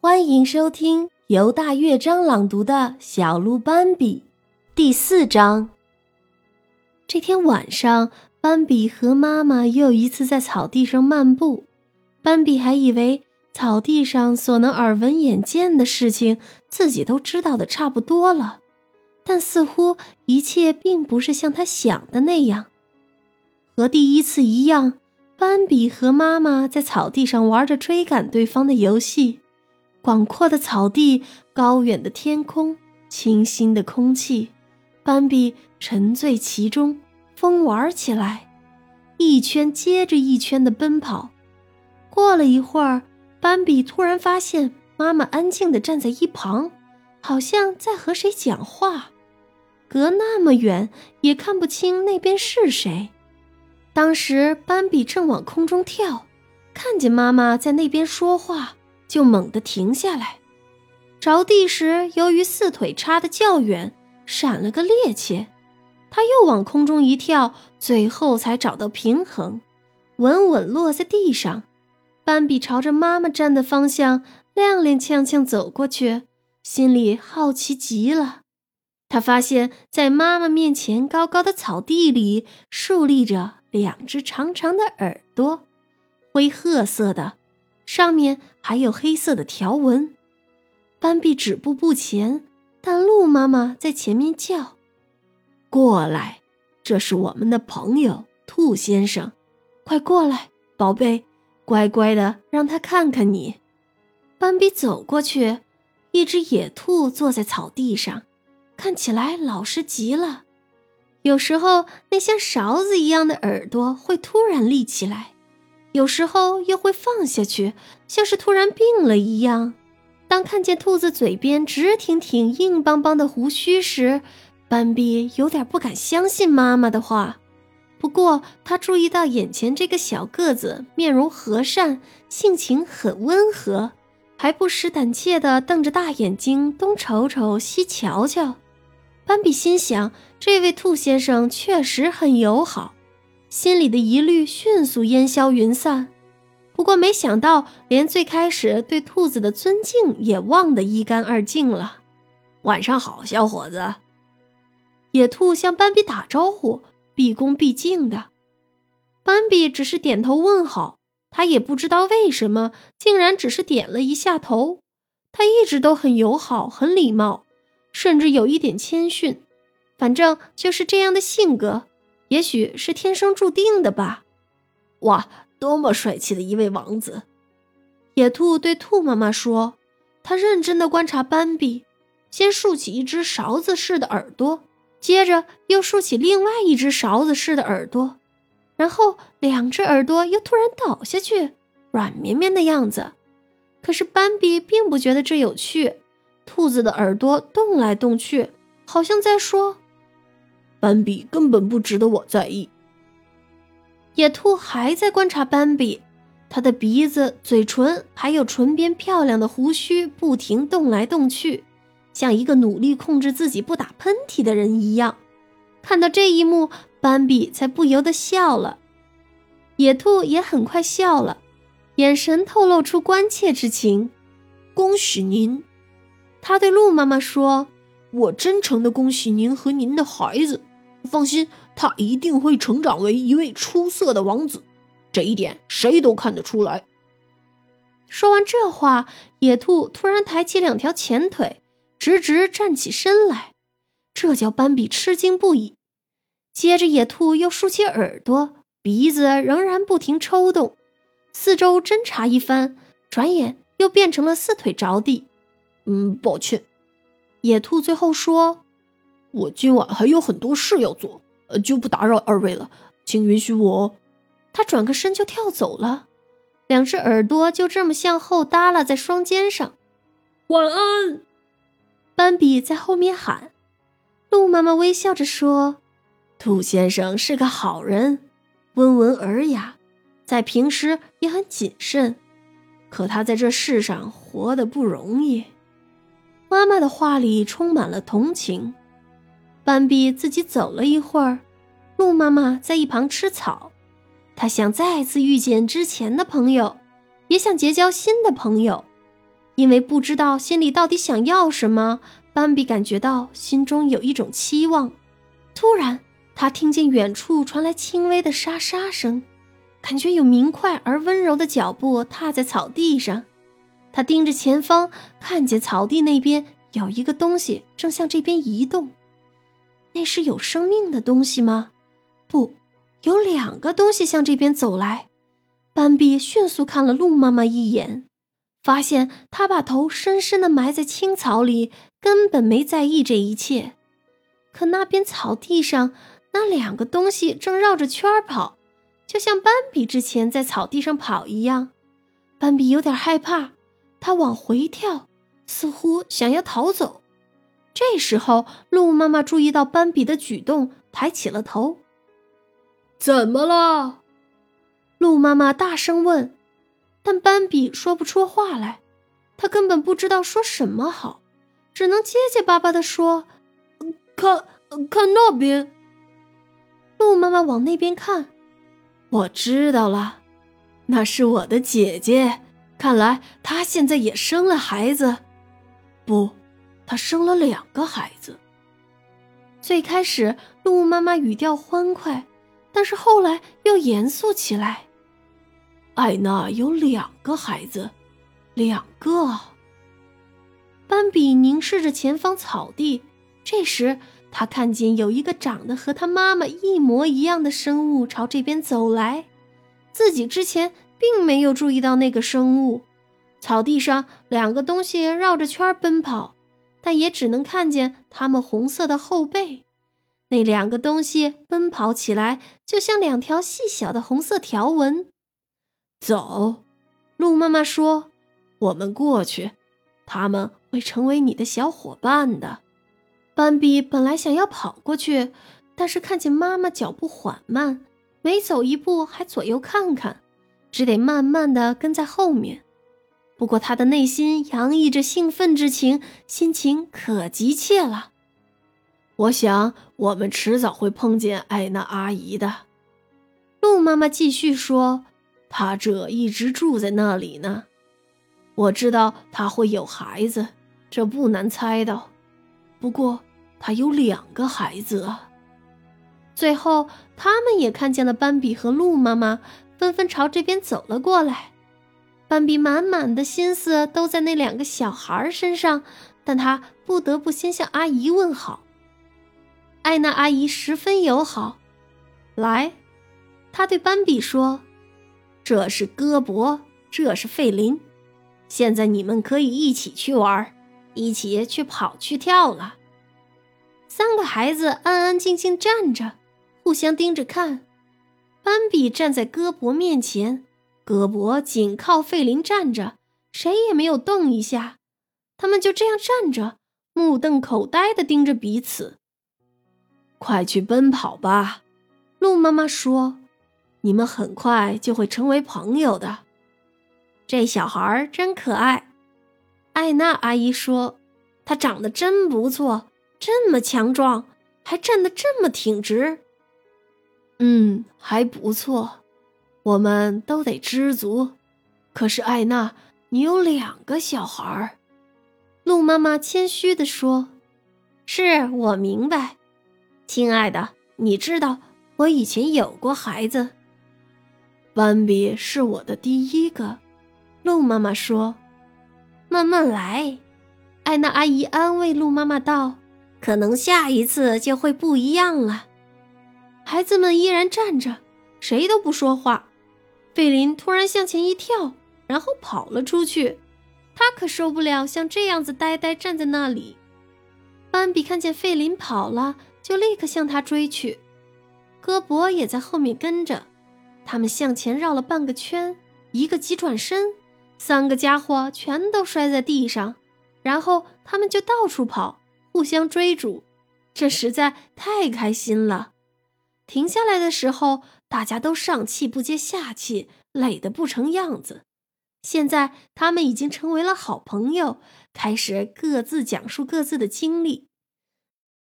欢迎收听由大乐章朗读的《小鹿斑比》第四章。这天晚上，斑比和妈妈又一次在草地上漫步。斑比还以为草地上所能耳闻眼见的事情，自己都知道的差不多了，但似乎一切并不是像他想的那样。和第一次一样，斑比和妈妈在草地上玩着追赶对方的游戏。广阔的草地，高远的天空，清新的空气，斑比沉醉其中，疯玩起来，一圈接着一圈的奔跑。过了一会儿，斑比突然发现妈妈安静地站在一旁，好像在和谁讲话，隔那么远也看不清那边是谁。当时斑比正往空中跳，看见妈妈在那边说话。就猛地停下来，着地时由于四腿插得较远，闪了个趔趄。他又往空中一跳，最后才找到平衡，稳稳落在地上。斑比朝着妈妈站的方向踉踉跄跄走过去，心里好奇极了。他发现，在妈妈面前高高的草地里竖立着两只长长的耳朵，灰褐色的。上面还有黑色的条纹，斑比止步不前，但鹿妈妈在前面叫：“过来，这是我们的朋友兔先生，快过来，宝贝，乖乖的让他看看你。”斑比走过去，一只野兔坐在草地上，看起来老实极了。有时候，那像勺子一样的耳朵会突然立起来。有时候又会放下去，像是突然病了一样。当看见兔子嘴边直挺挺、硬邦邦的胡须时，斑比有点不敢相信妈妈的话。不过他注意到眼前这个小个子面容和善，性情很温和，还不时胆怯地瞪着大眼睛东瞅瞅西瞧瞧。斑比心想，这位兔先生确实很友好。心里的疑虑迅速烟消云散，不过没想到，连最开始对兔子的尊敬也忘得一干二净了。晚上好，小伙子。野兔向斑比打招呼，毕恭毕敬的。斑比只是点头问好，他也不知道为什么，竟然只是点了一下头。他一直都很友好，很礼貌，甚至有一点谦逊，反正就是这样的性格。也许是天生注定的吧。哇，多么帅气的一位王子！野兔对兔妈妈说。他认真的观察斑比，先竖起一只勺子似的耳朵，接着又竖起另外一只勺子似的耳朵，然后两只耳朵又突然倒下去，软绵绵的样子。可是斑比并不觉得这有趣。兔子的耳朵动来动去，好像在说。斑比根本不值得我在意。野兔还在观察斑比，他的鼻子、嘴唇还有唇边漂亮的胡须不停动来动去，像一个努力控制自己不打喷嚏的人一样。看到这一幕，斑比才不由得笑了。野兔也很快笑了，眼神透露出关切之情。恭喜您，他对鹿妈妈说：“我真诚的恭喜您和您的孩子。”放心，他一定会成长为一位出色的王子，这一点谁都看得出来。说完这话，野兔突然抬起两条前腿，直直站起身来，这叫斑比吃惊不已。接着，野兔又竖起耳朵，鼻子仍然不停抽动，四周侦查一番，转眼又变成了四腿着地。嗯，抱歉，野兔最后说。我今晚还有很多事要做，呃，就不打扰二位了，请允许我。他转个身就跳走了，两只耳朵就这么向后耷拉在双肩上。晚安，斑比在后面喊。鹿妈妈微笑着说：“兔先生是个好人，温文尔雅，在平时也很谨慎，可他在这世上活得不容易。”妈妈的话里充满了同情。斑比自己走了一会儿，鹿妈妈在一旁吃草。她想再次遇见之前的朋友，也想结交新的朋友。因为不知道心里到底想要什么，斑比感觉到心中有一种期望。突然，他听见远处传来轻微的沙沙声，感觉有明快而温柔的脚步踏在草地上。他盯着前方，看见草地那边有一个东西正向这边移动。那是有生命的东西吗？不，有两个东西向这边走来。斑比迅速看了鹿妈妈一眼，发现她把头深深的埋在青草里，根本没在意这一切。可那边草地上，那两个东西正绕着圈跑，就像斑比之前在草地上跑一样。斑比有点害怕。他往回跳，似乎想要逃走。这时候，鹿妈妈注意到斑比的举动，抬起了头。“怎么了？”鹿妈妈大声问。但斑比说不出话来，他根本不知道说什么好，只能结结巴巴地说：“看，看那边。”鹿妈妈往那边看，我知道了，那是我的姐姐。看来她现在也生了孩子，不，她生了两个孩子。最开始，鹿妈妈语调欢快，但是后来又严肃起来。艾娜有两个孩子，两个。斑比凝视着前方草地，这时他看见有一个长得和他妈妈一模一样的生物朝这边走来，自己之前。并没有注意到那个生物，草地上两个东西绕着圈奔跑，但也只能看见它们红色的后背。那两个东西奔跑起来，就像两条细小的红色条纹。走，鹿妈妈说：“我们过去，他们会成为你的小伙伴的。”斑比本来想要跑过去，但是看见妈妈脚步缓慢，每走一步还左右看看。只得慢慢的跟在后面，不过他的内心洋溢着兴奋之情，心情可急切了。我想我们迟早会碰见艾娜阿姨的。鹿妈妈继续说：“她这一直住在那里呢。我知道她会有孩子，这不难猜到。不过她有两个孩子啊。”最后，他们也看见了斑比和鹿妈妈。纷纷朝这边走了过来，斑比满满的心思都在那两个小孩身上，但他不得不先向阿姨问好。艾娜阿姨十分友好，来，她对斑比说：“这是戈博，这是费林，现在你们可以一起去玩，一起去跑去跳了。”三个孩子安安静静站着，互相盯着看。斑比站在戈博面前，戈博紧靠费林站着，谁也没有动一下。他们就这样站着，目瞪口呆地盯着彼此。快去奔跑吧，鹿妈妈说：“你们很快就会成为朋友的。”这小孩真可爱，艾娜阿姨说：“他长得真不错，这么强壮，还站得这么挺直。”嗯，还不错，我们都得知足。可是艾娜，你有两个小孩儿。鹿妈妈谦虚地说：“是我明白，亲爱的，你知道我以前有过孩子。斑比是我的第一个。”鹿妈妈说：“慢慢来。”艾娜阿姨安慰鹿妈妈道：“可能下一次就会不一样了。”孩子们依然站着，谁都不说话。费林突然向前一跳，然后跑了出去。他可受不了像这样子呆呆站在那里。斑比看见费林跑了，就立刻向他追去。戈博也在后面跟着。他们向前绕了半个圈，一个急转身，三个家伙全都摔在地上。然后他们就到处跑，互相追逐。这实在太开心了。停下来的时候，大家都上气不接下气，累得不成样子。现在他们已经成为了好朋友，开始各自讲述各自的经历。